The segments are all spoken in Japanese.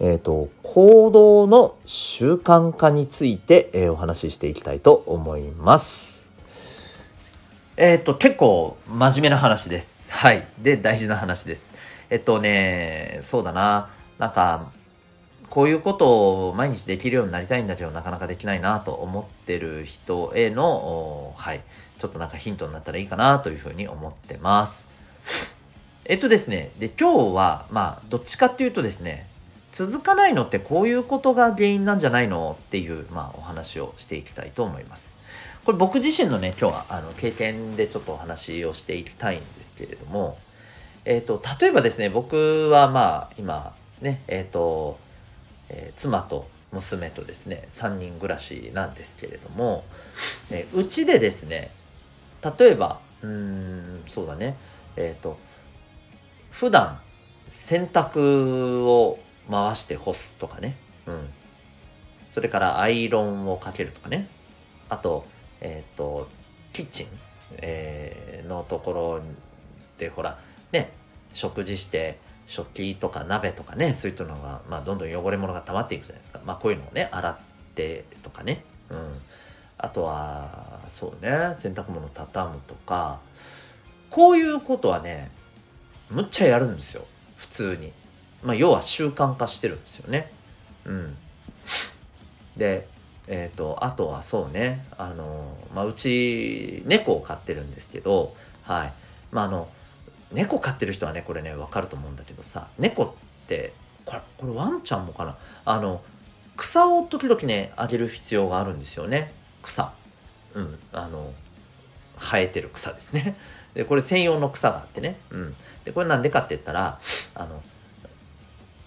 えっ、ー、と、行動の習慣化について、えー、お話ししていきたいと思います。えっ、ー、と、結構真面目な話です。はい。で、大事な話です。えっとね、そうだな。なんか、こういうことを毎日できるようになりたいんだけど、なかなかできないなと思ってる人への、はい。ちょっとなんかヒントになったらいいかなというふうに思ってます。えっとですね、で、今日は、まあ、どっちかっていうとですね、続かないのってこういうことが原因なんじゃないのっていう、まあ、お話をしていきたいと思います。これ僕自身のね、今日はあの経験でちょっとお話をしていきたいんですけれども、えっ、ー、と、例えばですね、僕はまあ、今、ね、えっ、ー、と、えー、妻と娘とですね、3人暮らしなんですけれども、えうちでですね、例えば、うん、そうだね、えっ、と、普段洗濯を回して干すとかね。うん。それからアイロンをかけるとかね。あと、えっ、ー、と、キッチン、えー、のところでほら、ね、食事して、食器とか鍋とかね、そういったのが、まあ、どんどん汚れ物が溜まっていくじゃないですか。まあ、こういうのをね、洗ってとかね。うん。あとは、そうね、洗濯物畳むとか、こういうことはね、むっちゃやるんですよ。普通に。まあ、要は習慣化してるんですよね。うん。で、えっ、ー、と、あとはそうね、あの、まあ、うち、猫を飼ってるんですけど、はい。まあ、あの、猫飼ってる人はね、これね、わかると思うんだけどさ、猫って、これ、これワンちゃんもかな？あの、草を時々ね、あげる必要があるんですよね。草。うん。あの、生えてる草ですね。で、これ専用の草があってね。うん。で、これなんでかって言ったら、あの、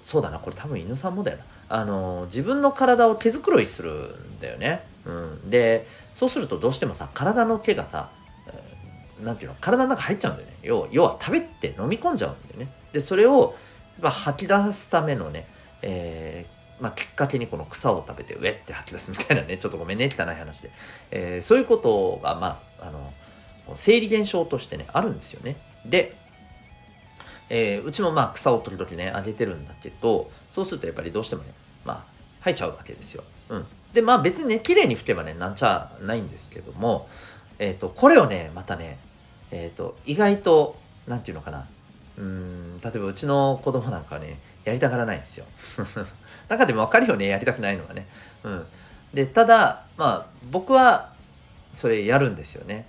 そうだなこれ多分犬さんもだよな。あの自分の体を毛づくろいするんだよね、うん、でそうするとどうしてもさ体の毛がさ何ていうの体の中入っちゃうんだよね。要要は食べて飲み込んじゃうんだよね。でそれをま吐き出すためのね、えー、まあ、きっかけにこの草を食べて上って吐き出すみたいなねちょっとごめんね汚い話で、えー、そういうことがまああの生理現象としてねあるんですよね。でえー、うちもまあ草を取る時々ね、あげてるんだけど、そうするとやっぱりどうしてもね、まあ、生えちゃうわけですよ。うん。で、まあ別にね、綺麗に拭けばね、なんちゃないんですけども、えっ、ー、と、これをね、またね、えっ、ー、と、意外と、なんていうのかな、うん、例えばうちの子供なんかね、やりたがらないんですよ。中でもわかるよね、やりたくないのはね。うん。で、ただ、まあ、僕は、それやるんですよね。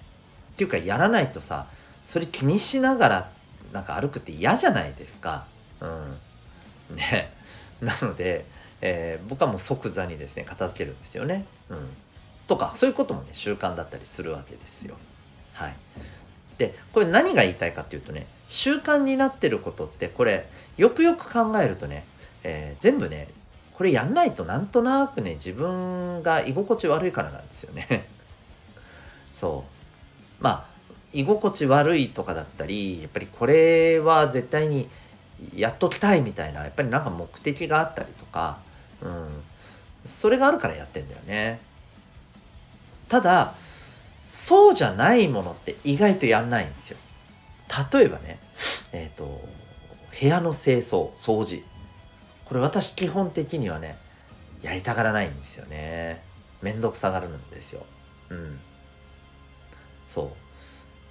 っていうか、やらないとさ、それ気にしながらなんか歩くって嫌じゃないですか。うん。ね。なので、えー、僕はもう即座にですね、片付けるんですよね。うん。とか、そういうこともね、習慣だったりするわけですよ。はい。で、これ何が言いたいかっていうとね、習慣になってることって、これ、よくよく考えるとね、えー、全部ね、これやんないとなんとなくね、自分が居心地悪いからなんですよね。そう。まあ、居心地悪いとかだったりやっぱりこれは絶対にやっときたいみたいなやっぱりなんか目的があったりとか、うん、それがあるからやってんだよね。ただそうじゃないものって意外とやんないんですよ。例えばねえっ、ー、と部屋の清掃掃除。これ私基本的にはねやりたがらないんですよね。めんどくさがるんですよ。うん。そう。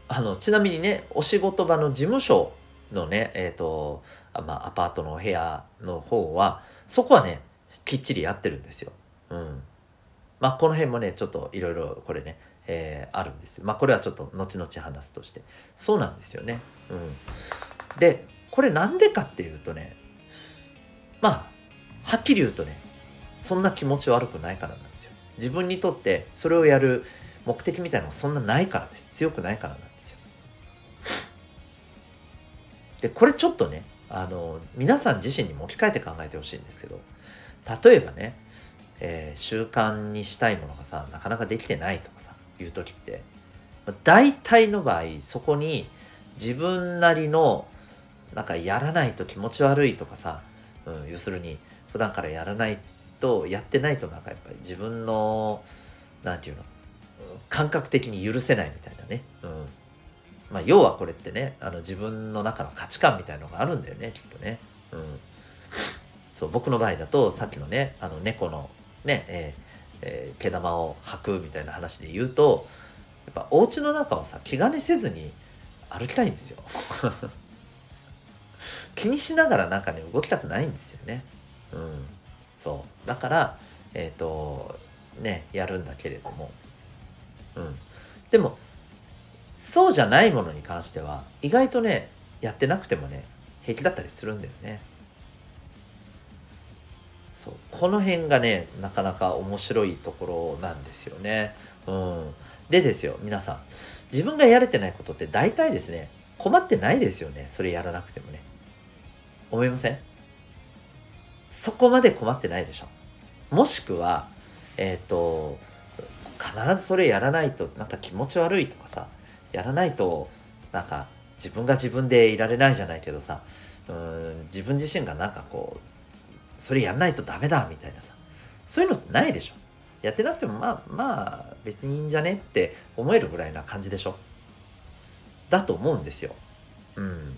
あの、ちなみにね、お仕事場の事務所のね、えっ、ー、と、まあ、アパートのお部屋の方は、そこはね、きっちりやってるんですよ。うん。まあ、この辺もね、ちょっといろいろこれね、えー、あるんですまあ、これはちょっと後々話すとして。そうなんですよね。うん。で、これなんでかっていうとね、まあ、はっきり言うとね、そんな気持ち悪くないからなんですよ。自分にとってそれをやる目的みたいなのがそんなないからです。強くないからなんです。でこれちょっとねあの皆さん自身にも置き換えて考えてほしいんですけど例えばね、えー、習慣にしたいものがさなかなかできてないとかさいう時って大体の場合そこに自分なりのなんかやらないと気持ち悪いとかさ、うん、要するに普段からやらないとやってないとなんかやっぱり自分の何て言うの感覚的に許せないみたいなね、うん。まあ、要はこれってねあの自分の中の価値観みたいのがあるんだよねきっとね、うん、そう僕の場合だとさっきのねあの猫のね、えーえー、毛玉を吐くみたいな話で言うとやっぱお家の中をさ気兼ねせずに歩きたいんですよ。気にしながらなんかね動きたくないんですよね。うん。そう。だからえっ、ー、とねやるんだけれども。うん。でもそうじゃないものに関しては意外とねやってなくてもね平気だったりするんだよね。そう。この辺がねなかなか面白いところなんですよね。うん。でですよ皆さん。自分がやれてないことって大体ですね困ってないですよね。それやらなくてもね。思いません？そこまで困ってないでしょ。もしくはえっ、ー、と必ずそれやらないとなんか気持ち悪いとかさやらないとなんか自分が自分でいられないじゃないけどさうん自分自身がなんかこうそれやらないとダメだみたいなさそういうのってないでしょ。やってなくてもまあまあ別にいいんじゃねって思えるぐらいな感じでしょ。だと思うんですよ。うん。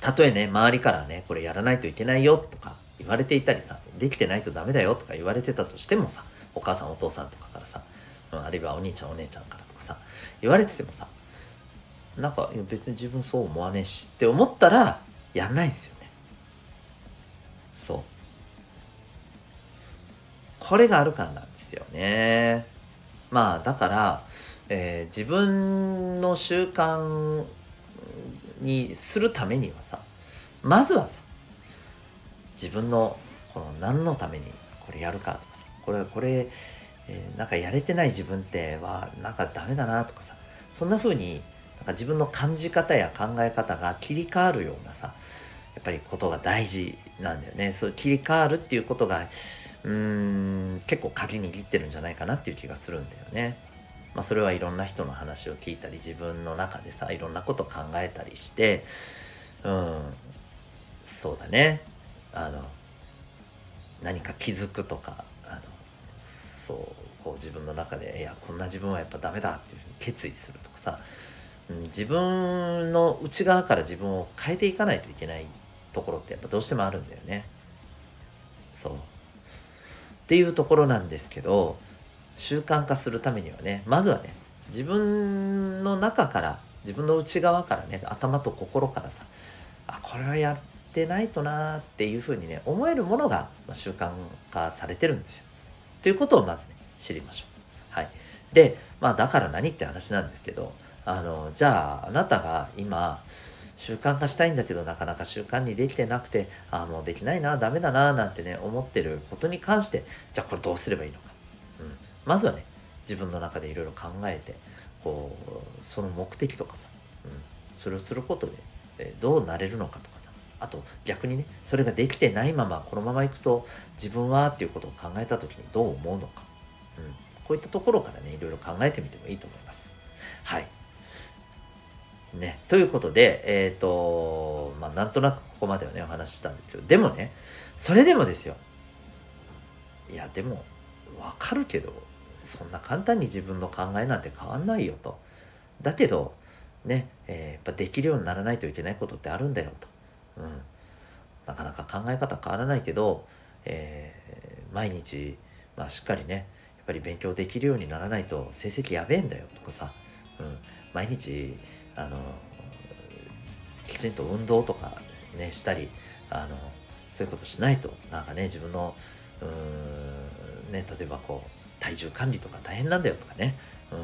たとえね周りからねこれやらないといけないよとか言われていたりさできてないとダメだよとか言われてたとしてもさお母さんお父さんとかからさ、うん、あるいはお兄ちゃんお姉ちゃんからかさ言われててもさなんか別に自分そう思わねえしって思ったらやんないんですよね。そう。これがあるからなんですよね。まあだから、えー、自分の習慣にするためにはさまずはさ自分のこの何のためにこれやるかとかさこれこれ、えー、なんかやれてない自分ってはなんかダメだなとかさそんな風になんか自分の感じ方や考え方が切り替わるようなさやっぱりことが大事なんだよね。そう切り替わるっていうことがうーん結構鍵握ってるんじゃないかなっていう気がするんだよね。まあ、それはいろんな人の話を聞いたり自分の中でさいろんなこと考えたりしてうんそうだね。あの何か気づくとかあのそう。こう自分の中でいやこんな自分はやっぱダメだっていうふうに決意するとかさ、うん、自分の内側から自分を変えていかないといけないところってやっぱどうしてもあるんだよね。そうっていうところなんですけど習慣化するためにはねまずはね自分の中から自分の内側からね頭と心からさあこれはやってないとなーっていうふうにね思えるものが習慣化されてるんですよ。ということをまずね知りましょう。はい、でまあだから何って話なんですけどあのじゃああなたが今習慣化したいんだけどなかなか習慣にできてなくてああもうできないなダメだななんてね思ってることに関してじゃあこれどうすればいいのか。うん。まずはね自分の中でいろいろ考えてこうその目的とかさ、うん、それをすることで、えどうなれるのかとかさ。あと逆にねそれができてないままこのままいくと自分はっていうことを考えた時にどう思うのか、うん、こういったところからねいろいろ考えてみてもいいと思いますはいねということでえっ、ー、とまあなんとなくここまではねお話ししたんですけどでもねそれでもですよいやでもわかるけどそんな簡単に自分の考えなんて変わんないよと。だけど、ね、えー、やっぱできるようにならないといけないことってあるんだよと。うん。なかなか考え方変わらないけど、えー、毎日、まあ、しっかりね、ぱり勉強できるようにならないと成績やべえんだよとかさ、うん、毎日、あの、きちんと運動とかね、したり、あの、そういうことしないと、なんかね、自分の、うーん、ね、例えばこう、体重管理とか大変なんだよとかね。うん。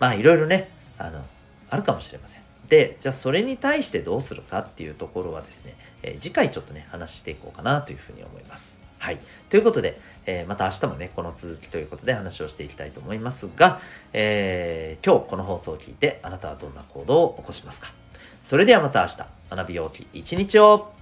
まあいろいろね、あの、あるかもしれません。で、じゃあそれに対してどうするかっていうところはですね、えー、次回ちょっとね、話していこうかなというふうに思います。はい。ということで、えー、また明日もね、この続きということで話をしていきたいと思いますが、えー、今日この放送を聞いてあなたはどんな行動を起こしますか？それではまた明日、学びようき一日を